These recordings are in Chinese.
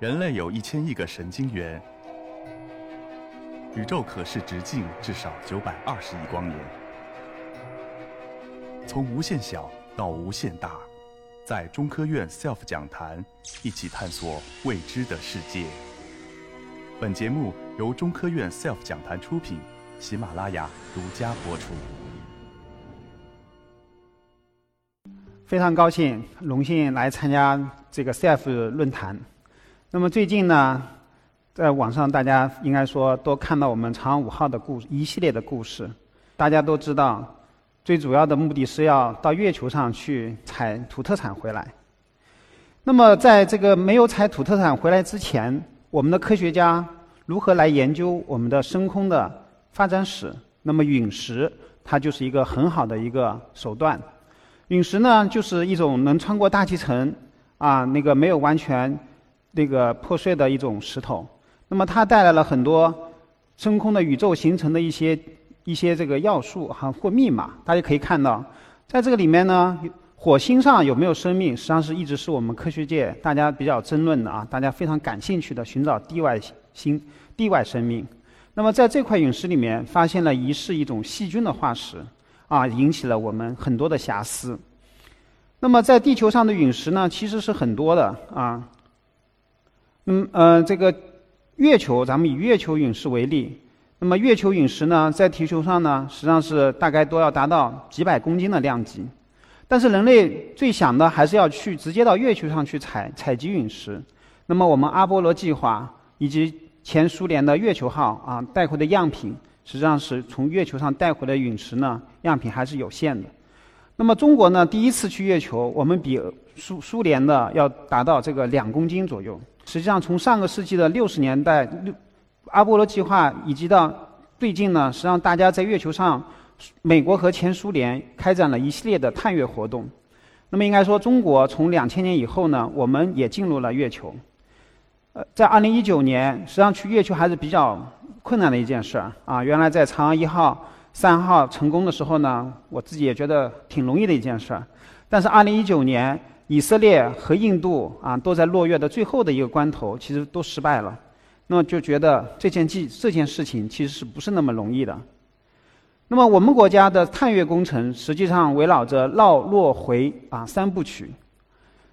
人类有一千亿个神经元，宇宙可视直径至少九百二十亿光年。从无限小到无限大，在中科院 SELF 讲坛一起探索未知的世界。本节目由中科院 SELF 讲坛出品，喜马拉雅独家播出。非常高兴，荣幸来参加这个 SELF 论坛。那么最近呢，在网上大家应该说都看到我们长安五号的故一系列的故事。大家都知道，最主要的目的是要到月球上去采土特产回来。那么在这个没有采土特产回来之前，我们的科学家如何来研究我们的深空的发展史？那么陨石它就是一个很好的一个手段。陨石呢，就是一种能穿过大气层啊，那个没有完全。这个破碎的一种石头，那么它带来了很多真空的宇宙形成的一些一些这个要素哈或密码。大家可以看到，在这个里面呢，火星上有没有生命，实际上是一直是我们科学界大家比较争论的啊，大家非常感兴趣的寻找地外星、地外生命。那么在这块陨石里面发现了疑似一种细菌的化石啊，引起了我们很多的遐思。那么在地球上的陨石呢，其实是很多的啊。嗯呃，这个月球，咱们以月球陨石为例，那么月球陨石呢，在地球上呢，实际上是大概都要达到几百公斤的量级。但是人类最想的还是要去直接到月球上去采采集陨石。那么我们阿波罗计划以及前苏联的月球号啊带回的样品，实际上是从月球上带回的陨石呢，样品还是有限的。那么中国呢，第一次去月球，我们比苏苏联的要达到这个两公斤左右。实际上，从上个世纪的六十年代，六阿波罗计划以及到最近呢，实际上大家在月球上，美国和前苏联开展了一系列的探月活动。那么应该说，中国从两千年以后呢，我们也进入了月球。呃，在二零一九年，实际上去月球还是比较困难的一件事儿啊。原来在嫦娥一号、三号成功的时候呢，我自己也觉得挺容易的一件事儿。但是二零一九年，以色列和印度啊，都在落月的最后的一个关头，其实都失败了。那么就觉得这件记这件事情其实是不是那么容易的？那么我们国家的探月工程实际上围绕着绕、落、回啊三部曲。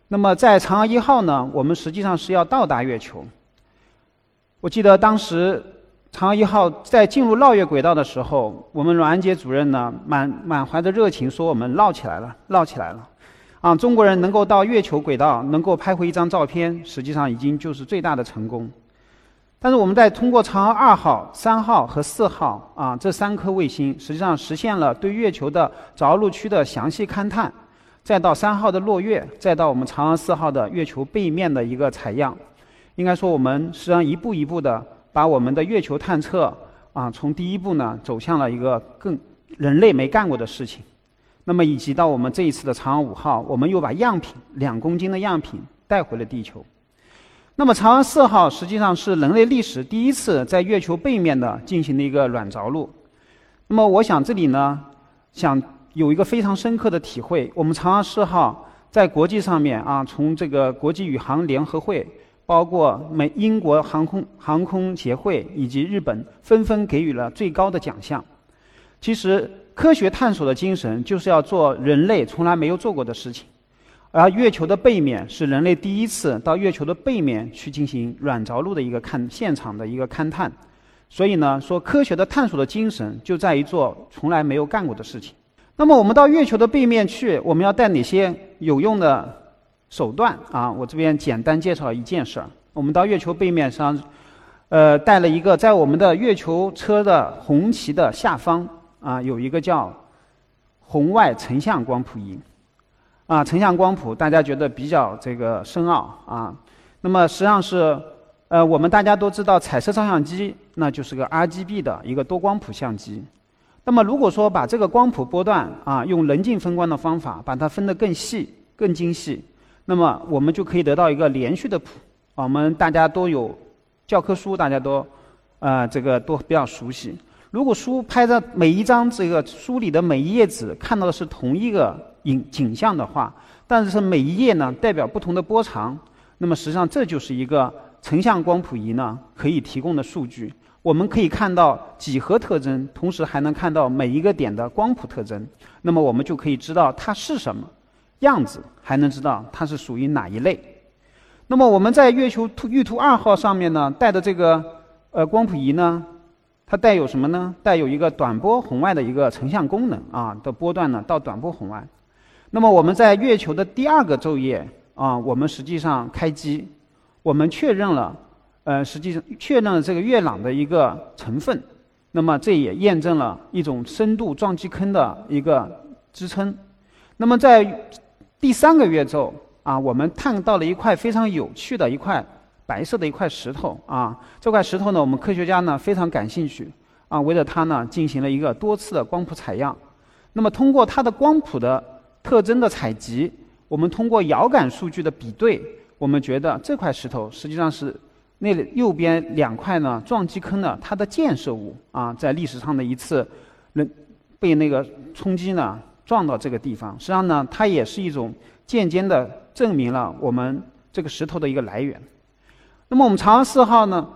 那么在嫦娥一号呢，我们实际上是要到达月球。我记得当时嫦娥一号在进入绕月轨道的时候，我们阮安杰主任呢满满怀着热情说：“我们绕起来了，绕起来了。”啊，中国人能够到月球轨道，能够拍回一张照片，实际上已经就是最大的成功。但是我们在通过嫦娥二号、三号和四号啊这三颗卫星，实际上实现了对月球的着陆区的详细勘探，再到三号的落月，再到我们嫦娥四号的月球背面的一个采样。应该说，我们实际上一步一步的把我们的月球探测啊，从第一步呢走向了一个更人类没干过的事情。那么，以及到我们这一次的嫦娥五号，我们又把样品两公斤的样品带回了地球。那么，嫦娥四号实际上是人类历史第一次在月球背面的进行了一个软着陆。那么，我想这里呢，想有一个非常深刻的体会：我们嫦娥四号在国际上面啊，从这个国际宇航联合会，包括美英国航空航空协会以及日本，纷纷给予了最高的奖项。其实。科学探索的精神就是要做人类从来没有做过的事情，而月球的背面是人类第一次到月球的背面去进行软着陆的一个看现场的一个勘探，所以呢，说科学的探索的精神就在于做从来没有干过的事情。那么我们到月球的背面去，我们要带哪些有用的手段啊？我这边简单介绍一件事儿：我们到月球背面上，呃，带了一个在我们的月球车的红旗的下方。啊，有一个叫红外成像光谱仪，啊，成像光谱大家觉得比较这个深奥啊。那么实际上是，呃，我们大家都知道彩色照相机那就是个 RGB 的一个多光谱相机。那么如果说把这个光谱波段啊，用棱镜分光的方法把它分得更细、更精细，那么我们就可以得到一个连续的谱。我们大家都有教科书，大家都呃这个都比较熟悉。如果书拍的每一张这个书里的每一页纸看到的是同一个影景象的话，但是每一页呢代表不同的波长，那么实际上这就是一个成像光谱仪呢可以提供的数据。我们可以看到几何特征，同时还能看到每一个点的光谱特征。那么我们就可以知道它是什么样子，还能知道它是属于哪一类。那么我们在月球图玉兔二号上面呢带的这个呃光谱仪呢，它带有什么呢？带有一个短波红外的一个成像功能啊的波段呢到短波红外。那么我们在月球的第二个昼夜啊，我们实际上开机，我们确认了呃实际确认了这个月壤的一个成分。那么这也验证了一种深度撞击坑的一个支撑。那么在第三个月昼。啊，我们探到了一块非常有趣的一块白色的一块石头啊。这块石头呢，我们科学家呢非常感兴趣啊，围着它呢进行了一个多次的光谱采样。那么通过它的光谱的特征的采集，我们通过遥感数据的比对，我们觉得这块石头实际上是那右边两块呢撞击坑的它的建设物啊，在历史上的一次能被那个冲击呢撞到这个地方。实际上呢，它也是一种间接的。证明了我们这个石头的一个来源。那么我们嫦娥四号呢，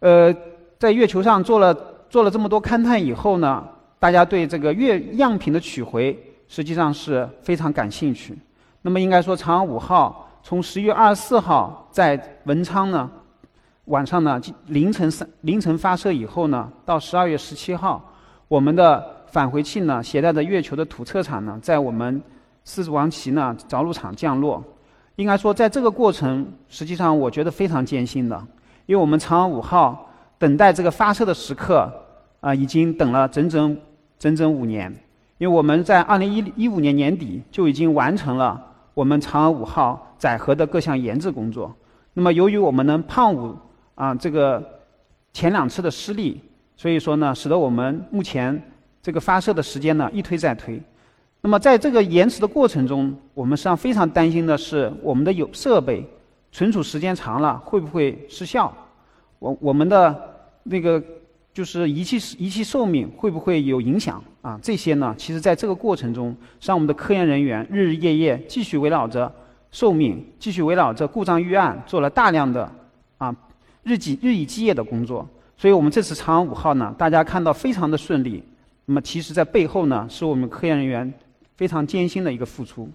呃，在月球上做了做了这么多勘探以后呢，大家对这个月样品的取回实际上是非常感兴趣。那么应该说，嫦娥五号从十月二十四号在文昌呢晚上呢凌晨三凌晨发射以后呢，到十二月十七号，我们的返回器呢携带着月球的土测场呢，在我们四王旗呢着陆场降落。应该说，在这个过程，实际上我觉得非常艰辛的，因为我们嫦娥五号等待这个发射的时刻啊，已经等了整整整整五年。因为我们在二零一一五年年底就已经完成了我们嫦娥五号载荷的各项研制工作。那么，由于我们能胖五啊这个前两次的失利，所以说呢，使得我们目前这个发射的时间呢一推再推。那么在这个延迟的过程中，我们实际上非常担心的是，我们的有设备存储时间长了会不会失效？我我们的那个就是仪器仪器寿命会不会有影响？啊，这些呢，其实在这个过程中，让我们的科研人员日日夜夜继续围绕着寿命，继续围绕着故障预案做了大量的啊日积日以继夜的工作。所以我们这次嫦娥五号呢，大家看到非常的顺利。那么其实在背后呢，是我们科研人员。非常艰辛的一个付出。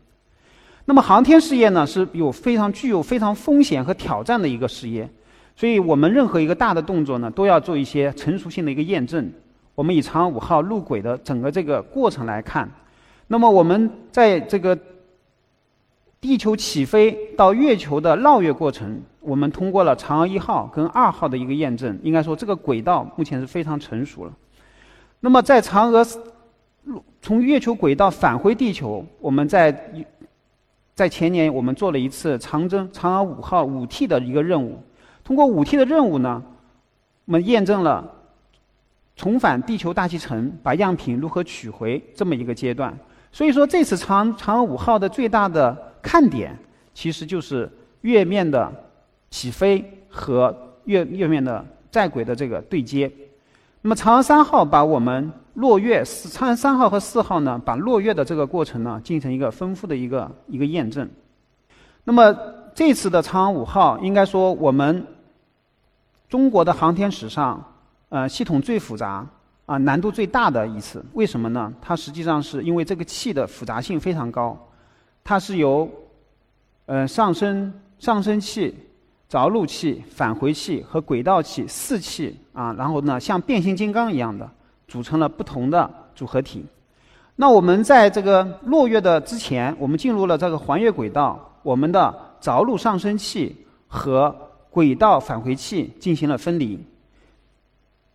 那么航天事业呢，是有非常具有非常风险和挑战的一个事业，所以我们任何一个大的动作呢，都要做一些成熟性的一个验证。我们以嫦娥五号入轨的整个这个过程来看，那么我们在这个地球起飞到月球的绕月过程，我们通过了嫦娥一号跟二号的一个验证，应该说这个轨道目前是非常成熟了。那么在嫦娥。从月球轨道返回地球，我们在在前年我们做了一次长征嫦娥五号五 T 的一个任务。通过五 T 的任务呢，我们验证了重返地球大气层，把样品如何取回这么一个阶段。所以说，这次长嫦娥五号的最大的看点，其实就是月面的起飞和月月面的在轨的这个对接。那么嫦娥三号把我们落月，嫦娥三号和四号呢，把落月的这个过程呢，进行一个丰富的一个一个验证。那么这次的嫦娥五号，应该说我们中国的航天史上，呃，系统最复杂啊，难度最大的一次。为什么呢？它实际上是因为这个气的复杂性非常高，它是由呃上升上升器。着陆器、返回器和轨道器四器啊，然后呢，像变形金刚一样的组成了不同的组合体。那我们在这个落月的之前，我们进入了这个环月轨道，我们的着陆上升器和轨道返回器进行了分离。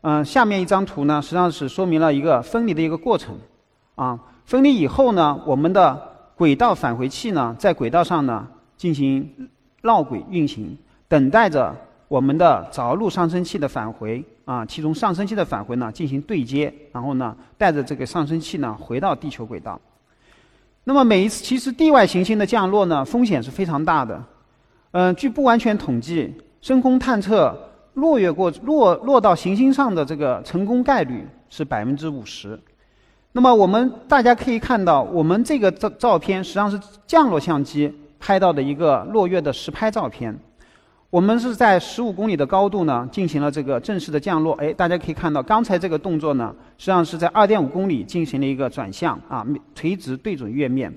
嗯，下面一张图呢，实际上是说明了一个分离的一个过程。啊，分离以后呢，我们的轨道返回器呢，在轨道上呢进行绕轨运行。等待着我们的着陆上升器的返回啊，其中上升器的返回呢进行对接，然后呢带着这个上升器呢回到地球轨道。那么每一次其实地外行星的降落呢风险是非常大的，嗯，据不完全统计，深空探测落月过落落到行星上的这个成功概率是百分之五十。那么我们大家可以看到，我们这个照照片实际上是降落相机拍到的一个落月的实拍照片。我们是在十五公里的高度呢进行了这个正式的降落。哎，大家可以看到，刚才这个动作呢，实际上是在二点五公里进行了一个转向啊，垂直对准月面。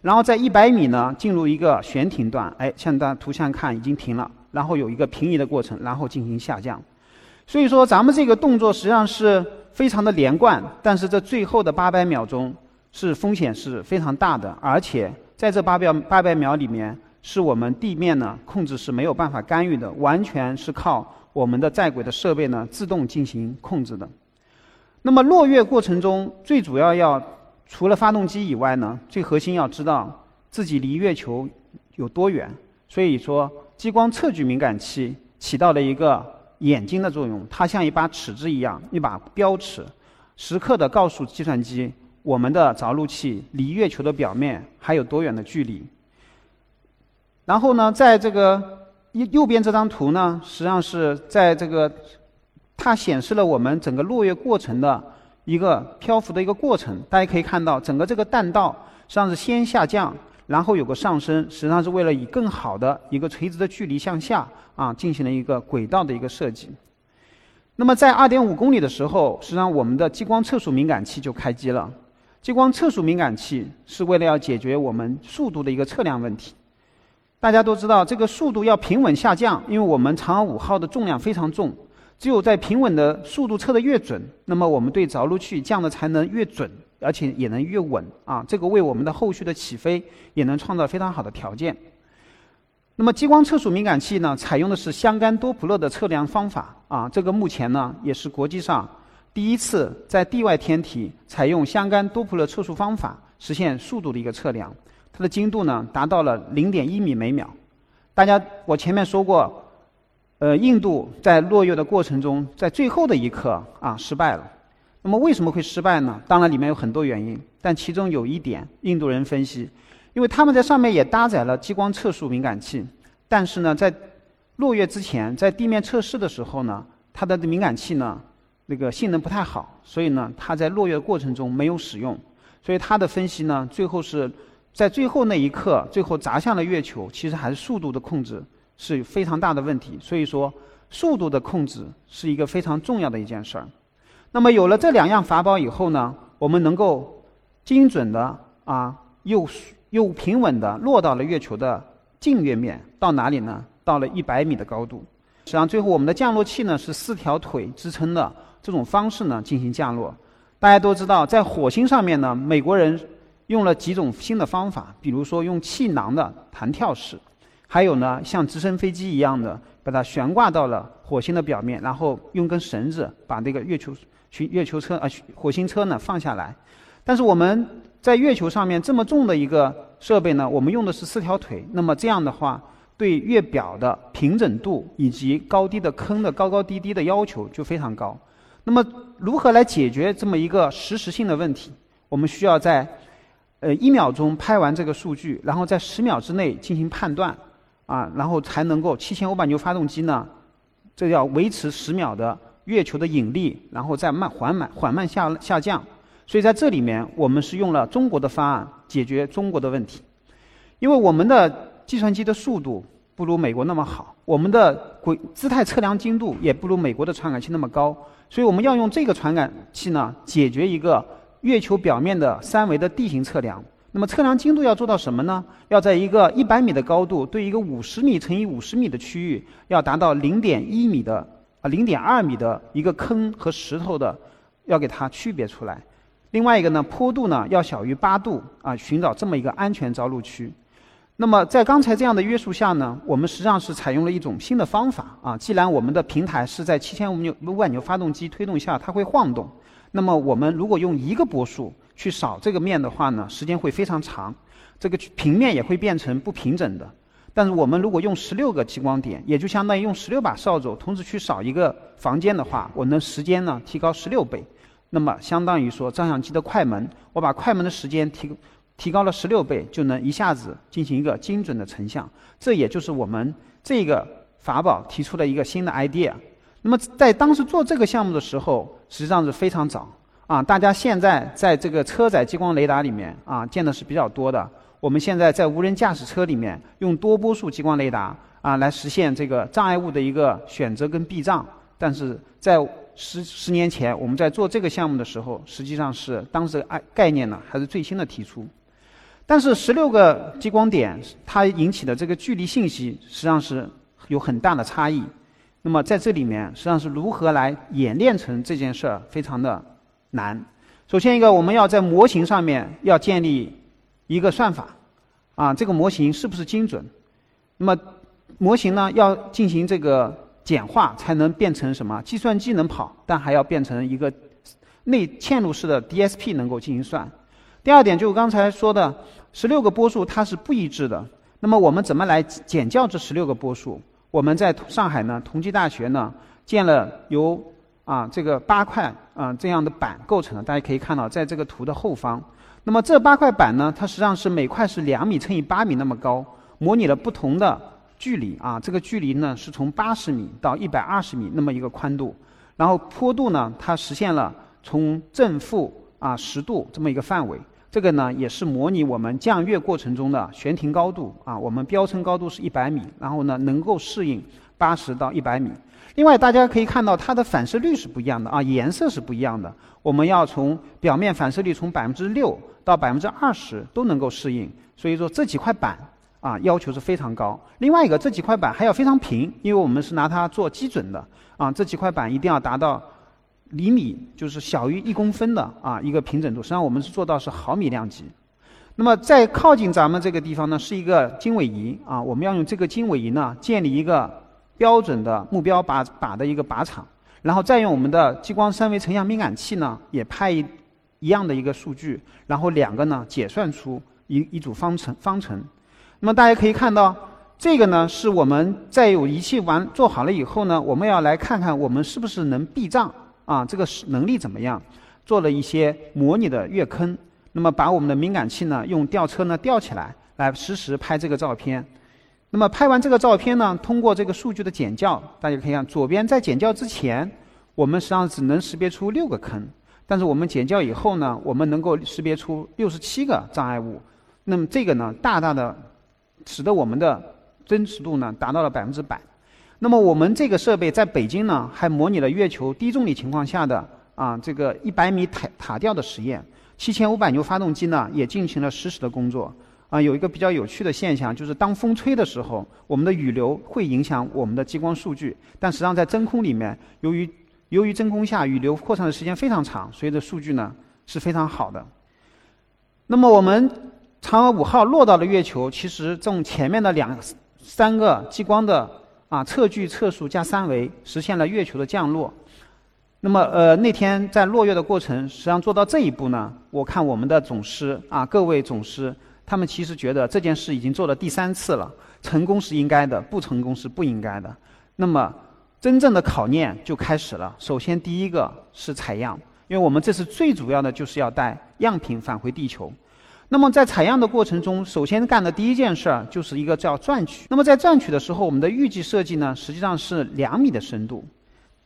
然后在一百米呢进入一个悬停段。哎，像大图像看已经停了，然后有一个平移的过程，然后进行下降。所以说，咱们这个动作实际上是非常的连贯，但是这最后的八百秒钟是风险是非常大的，而且在这八秒八百秒里面。是我们地面呢控制是没有办法干预的，完全是靠我们的在轨的设备呢自动进行控制的。那么落月过程中，最主要要除了发动机以外呢，最核心要知道自己离月球有多远。所以说，激光测距敏感器起到了一个眼睛的作用，它像一把尺子一样，一把标尺，时刻的告诉计算机我们的着陆器离月球的表面还有多远的距离。然后呢，在这个右右边这张图呢，实际上是在这个它显示了我们整个落月过程的一个漂浮的一个过程。大家可以看到，整个这个弹道实际上是先下降，然后有个上升，实际上是为了以更好的一个垂直的距离向下啊进行了一个轨道的一个设计。那么在二点五公里的时候，实际上我们的激光测速敏感器就开机了。激光测速敏感器是为了要解决我们速度的一个测量问题。大家都知道，这个速度要平稳下降，因为我们嫦娥五号的重量非常重，只有在平稳的速度测得越准，那么我们对着陆器降的才能越准，而且也能越稳啊。这个为我们的后续的起飞也能创造非常好的条件。那么激光测速敏感器呢，采用的是相干多普勒的测量方法啊，这个目前呢也是国际上第一次在地外天体采用相干多普勒测速方法实现速度的一个测量。它的精度呢达到了零点一米每秒。大家，我前面说过，呃，印度在落月的过程中，在最后的一刻啊失败了。那么为什么会失败呢？当然里面有很多原因，但其中有一点，印度人分析，因为他们在上面也搭载了激光测速敏感器，但是呢，在落月之前，在地面测试的时候呢，它的敏感器呢那个性能不太好，所以呢，它在落月过程中没有使用。所以他的分析呢，最后是。在最后那一刻，最后砸向了月球，其实还是速度的控制是非常大的问题。所以说，速度的控制是一个非常重要的一件事儿。那么有了这两样法宝以后呢，我们能够精准的啊，又又平稳的落到了月球的近月面。到哪里呢？到了一百米的高度。实际上，最后我们的降落器呢是四条腿支撑的这种方式呢进行降落。大家都知道，在火星上面呢，美国人。用了几种新的方法，比如说用气囊的弹跳式，还有呢像直升飞机一样的把它悬挂到了火星的表面，然后用根绳子把那个月球去月球车啊火星车呢放下来。但是我们在月球上面这么重的一个设备呢，我们用的是四条腿，那么这样的话对月表的平整度以及高低的坑的高高低低的要求就非常高。那么如何来解决这么一个实时性的问题？我们需要在呃，一秒钟拍完这个数据，然后在十秒之内进行判断，啊，然后才能够七千五百牛发动机呢，这要维持十秒的月球的引力，然后再慢缓慢缓慢下下降。所以在这里面，我们是用了中国的方案解决中国的问题，因为我们的计算机的速度不如美国那么好，我们的轨姿态测量精度也不如美国的传感器那么高，所以我们要用这个传感器呢，解决一个。月球表面的三维的地形测量，那么测量精度要做到什么呢？要在一个一百米的高度，对一个五十米乘以五十米的区域，要达到零点一米的啊零点二米的一个坑和石头的，要给它区别出来。另外一个呢，坡度呢要小于八度啊，寻找这么一个安全着陆区。那么在刚才这样的约束下呢，我们实际上是采用了一种新的方法啊。既然我们的平台是在七千五牛五百牛发动机推动下，它会晃动。那么我们如果用一个波束去扫这个面的话呢，时间会非常长，这个平面也会变成不平整的。但是我们如果用十六个激光点，也就相当于用十六把扫帚同时去扫一个房间的话，我能时间呢提高十六倍。那么相当于说照相机的快门，我把快门的时间提提高了十六倍，就能一下子进行一个精准的成像。这也就是我们这个法宝提出的一个新的 idea。那么在当时做这个项目的时候，实际上是非常早啊。大家现在在这个车载激光雷达里面啊，见的是比较多的。我们现在在无人驾驶车里面用多波束激光雷达啊。来实现这个障碍物的一个选择跟避障。但是在十十年前，我们在做这个项目的时候，实际上是当时概概念呢还是最新的提出。但是十六个激光点它引起的这个距离信息实际上是有很大的差异。那么在这里面，实际上是如何来演练成这件事儿，非常的难。首先一个，我们要在模型上面要建立一个算法，啊，这个模型是不是精准？那么模型呢要进行这个简化，才能变成什么？计算机能跑，但还要变成一个内嵌入式的 DSP 能够进行算。第二点就是刚才说的，十六个波数它是不一致的。那么我们怎么来减校这十六个波数？我们在上海呢，同济大学呢建了由啊这个八块啊这样的板构成的。大家可以看到，在这个图的后方。那么这八块板呢，它实际上是每块是两米乘以八米那么高，模拟了不同的距离啊。这个距离呢是从八十米到一百二十米那么一个宽度，然后坡度呢，它实现了从正负啊十度这么一个范围。这个呢，也是模拟我们降月过程中的悬停高度啊。我们标称高度是一百米，然后呢，能够适应八十到一百米。另外，大家可以看到它的反射率是不一样的啊，颜色是不一样的。我们要从表面反射率从百分之六到百分之二十都能够适应。所以说这几块板啊，要求是非常高。另外一个，这几块板还要非常平，因为我们是拿它做基准的啊。这几块板一定要达到。厘米就是小于一公分的啊一个平整度，实际上我们是做到是毫米量级。那么在靠近咱们这个地方呢，是一个经纬仪啊，我们要用这个经纬仪呢建立一个标准的目标靶靶的一个靶场，然后再用我们的激光三维成像敏感器呢也拍一一样的一个数据，然后两个呢解算出一一组方程方程。那么大家可以看到，这个呢是我们在有仪器完做好了以后呢，我们要来看看我们是不是能避障。啊，这个是能力怎么样？做了一些模拟的月坑，那么把我们的敏感器呢，用吊车呢吊起来，来实时拍这个照片。那么拍完这个照片呢，通过这个数据的减校，大家可以看左边在减校之前，我们实际上只能识别出六个坑，但是我们减校以后呢，我们能够识别出六十七个障碍物。那么这个呢，大大的使得我们的真实度呢达到了百分之百。那么我们这个设备在北京呢，还模拟了月球低重力情况下的啊这个一百米塔塔吊的实验，七千五百牛发动机呢也进行了实时的工作。啊，有一个比较有趣的现象，就是当风吹的时候，我们的雨流会影响我们的激光数据，但实际上在真空里面，由于由于真空下雨流扩散的时间非常长，所以的数据呢是非常好的。那么我们嫦娥五号落到了月球，其实从前面的两三个激光的啊，测距、测速加三维，实现了月球的降落。那么，呃，那天在落月的过程，实际上做到这一步呢，我看我们的总师啊，各位总师，他们其实觉得这件事已经做了第三次了，成功是应该的，不成功是不应该的。那么，真正的考验就开始了。首先，第一个是采样，因为我们这次最主要的就是要带样品返回地球。那么在采样的过程中，首先干的第一件事儿就是一个叫钻取。那么在钻取的时候，我们的预计设计呢，实际上是两米的深度。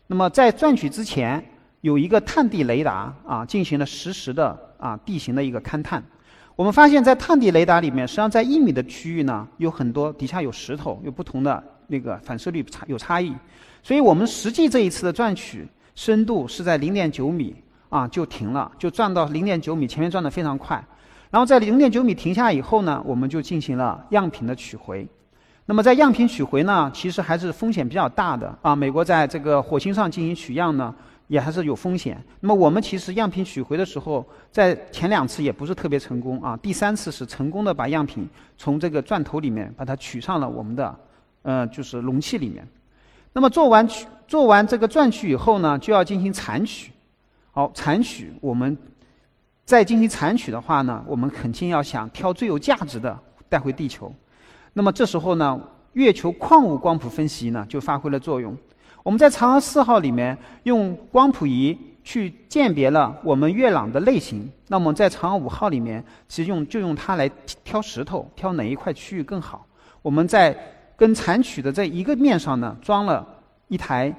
那么在钻取之前，有一个探地雷达啊，进行了实时的啊地形的一个勘探。我们发现，在探地雷达里面，实际上在一米的区域呢，有很多底下有石头，有不同的那个反射率差有差异。所以我们实际这一次的钻取深度是在零点九米啊就停了，就钻到零点九米，前面钻的非常快。然后在零点九米停下以后呢，我们就进行了样品的取回。那么在样品取回呢，其实还是风险比较大的啊。美国在这个火星上进行取样呢，也还是有风险。那么我们其实样品取回的时候，在前两次也不是特别成功啊。第三次是成功的把样品从这个钻头里面把它取上了我们的呃就是容器里面。那么做完取做完这个钻取以后呢，就要进行残取。好，残取我们。再进行残取的话呢，我们肯定要想挑最有价值的带回地球。那么这时候呢，月球矿物光谱分析呢就发挥了作用。我们在嫦娥四号里面用光谱仪去鉴别了我们月壤的类型。那么在嫦娥五号里面，其实用就用它来挑石头，挑哪一块区域更好。我们在跟残取的这一个面上呢，装了一台。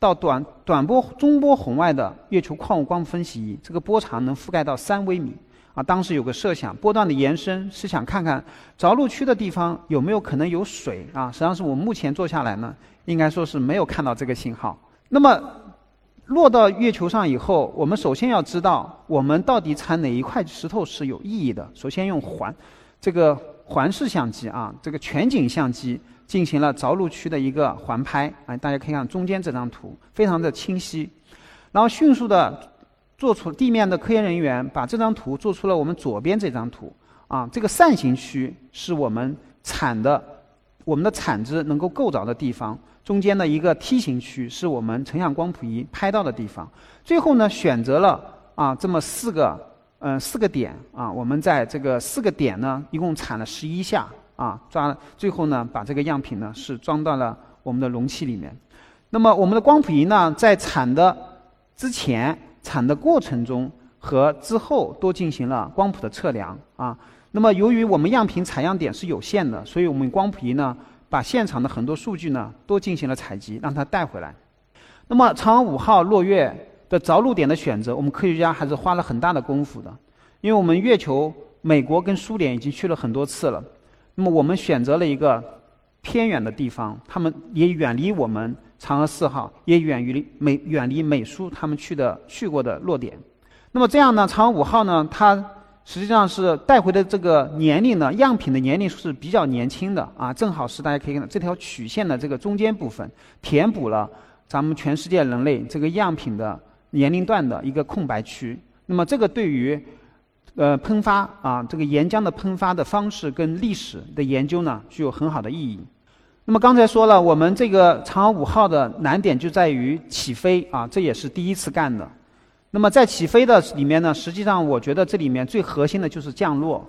到短短波、中波红外的月球矿物光分析仪，这个波长能覆盖到三微米，啊，当时有个设想，波段的延伸是想看看着陆区的地方有没有可能有水啊。实际上是我们目前做下来呢，应该说是没有看到这个信号。那么落到月球上以后，我们首先要知道我们到底产哪一块石头是有意义的。首先用环这个环视相机啊，这个全景相机进行了着陆区的一个环拍，啊，大家可以看中间这张图，非常的清晰。然后迅速的。做出地面的科研人员把这张图做出了我们左边这张图啊，这个扇形区是我们产的，我们的产子能够够着的地方，中间的一个梯形区是我们成像光谱仪拍到的地方。最后呢，选择了啊这么四个嗯四个点啊，我们在这个四个点呢一共产了十一下啊，抓最后呢把这个样品呢是装到了我们的容器里面。那么我们的光谱仪呢在产的之前。产的过程中和之后都进行了光谱的测量啊。那么由于我们样品采样点是有限的，所以我们光谱仪呢把现场的很多数据呢都进行了采集，让它带回来。那么嫦娥五号落月的着陆点的选择，我们科学家还是花了很大的功夫的，因为我们月球美国跟苏联已经去了很多次了。那么我们选择了一个偏远的地方，他们也远离我们。嫦娥四号也远离美远离美苏他们去的去过的落点，那么这样呢？嫦娥五号呢？它实际上是带回的这个年龄呢，样品的年龄是比较年轻的啊，正好是大家可以看到这条曲线的这个中间部分，填补了咱们全世界人类这个样品的年龄段的一个空白区。那么这个对于呃喷发啊这个岩浆的喷发的方式跟历史的研究呢，具有很好的意义。那么刚才说了，我们这个嫦娥五号的难点就在于起飞啊，这也是第一次干的。那么在起飞的里面呢，实际上我觉得这里面最核心的就是降落。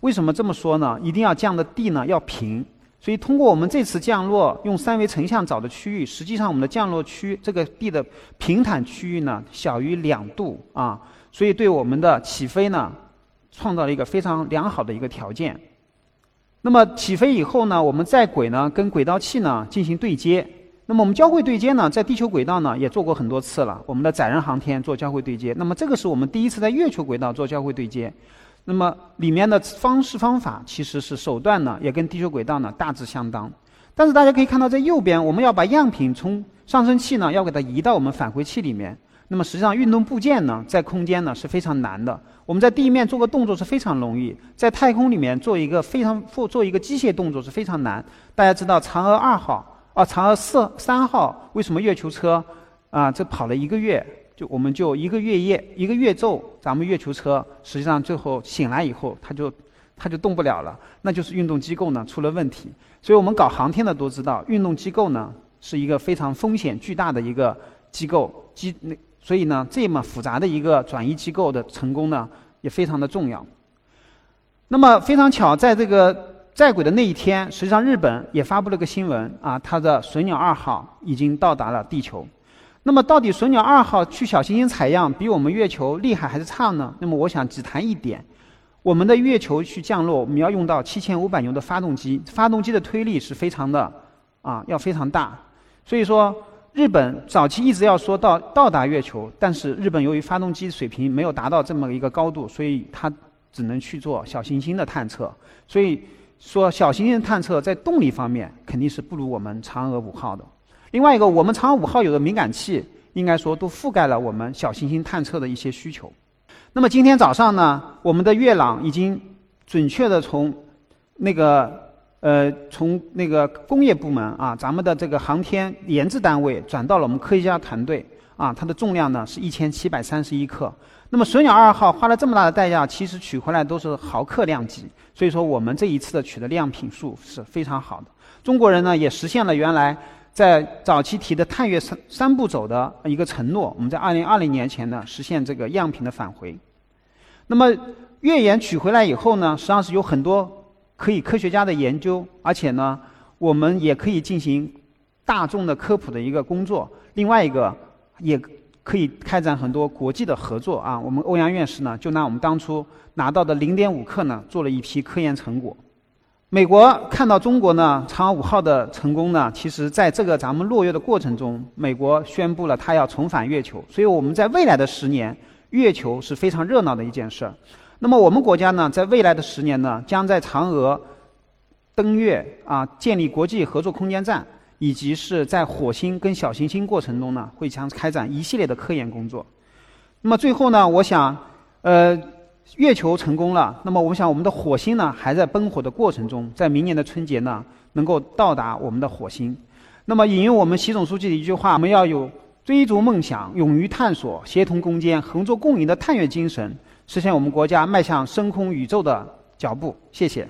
为什么这么说呢？一定要降的地呢要平。所以通过我们这次降落，用三维成像找的区域，实际上我们的降落区这个地的平坦区域呢小于两度啊，所以对我们的起飞呢创造了一个非常良好的一个条件。那么起飞以后呢，我们在轨呢跟轨道器呢进行对接。那么我们交会对接呢，在地球轨道呢也做过很多次了。我们的载人航天做交会对接，那么这个是我们第一次在月球轨道做交会对接。那么里面的方式方法其实是手段呢，也跟地球轨道呢大致相当。但是大家可以看到，在右边我们要把样品从上升器呢要给它移到我们返回器里面。那么实际上运动部件呢在空间呢是非常难的。我们在地面做个动作是非常容易，在太空里面做一个非常做做一个机械动作是非常难。大家知道嫦娥二号啊，嫦娥四三号为什么月球车啊这跑了一个月，就我们就一个月夜一个月昼，咱们月球车实际上最后醒来以后，它就它就动不了了，那就是运动机构呢出了问题。所以我们搞航天的都知道，运动机构呢是一个非常风险巨大的一个机构机那。所以呢，这么复杂的一个转移机构的成功呢，也非常的重要。那么非常巧，在这个在轨的那一天，实际上日本也发布了个新闻啊，它的隼鸟二号已经到达了地球。那么到底隼鸟二号去小行星采样比我们月球厉害还是差呢？那么我想只谈一点，我们的月球去降落，我们要用到七千五百牛的发动机，发动机的推力是非常的啊，要非常大。所以说。日本早期一直要说到到达月球，但是日本由于发动机水平没有达到这么一个高度，所以它只能去做小行星的探测。所以说小行星探测在动力方面肯定是不如我们嫦娥五号的。另外一个，我们嫦娥五号有的敏感器，应该说都覆盖了我们小行星探测的一些需求。那么今天早上呢，我们的月朗已经准确的从那个。呃，从那个工业部门啊，咱们的这个航天研制单位转到了我们科学家团队啊，它的重量呢是一千七百三十一克。那么隼鸟二号花了这么大的代价，其实取回来都是毫克量级，所以说我们这一次的取的样品数是非常好的。中国人呢也实现了原来在早期提的探月三三步走的一个承诺，我们在二零二零年前呢实现这个样品的返回。那么月岩取回来以后呢，实际上是有很多。可以科学家的研究，而且呢，我们也可以进行大众的科普的一个工作。另外一个，也可以开展很多国际的合作啊。我们欧阳院士呢，就拿我们当初拿到的零点五克呢，做了一批科研成果。美国看到中国呢，嫦娥五号的成功呢，其实在这个咱们落月的过程中，美国宣布了他要重返月球。所以我们在未来的十年，月球是非常热闹的一件事儿。那么我们国家呢，在未来的十年呢，将在嫦娥登月啊，建立国际合作空间站，以及是在火星跟小行星过程中呢，会将开展一系列的科研工作。那么最后呢，我想，呃，月球成功了，那么我想我们的火星呢，还在奔火的过程中，在明年的春节呢，能够到达我们的火星。那么引用我们习总书记的一句话，我们要有追逐梦想、勇于探索、协同攻坚、合作共赢的探月精神。实现我们国家迈向深空宇宙的脚步。谢谢。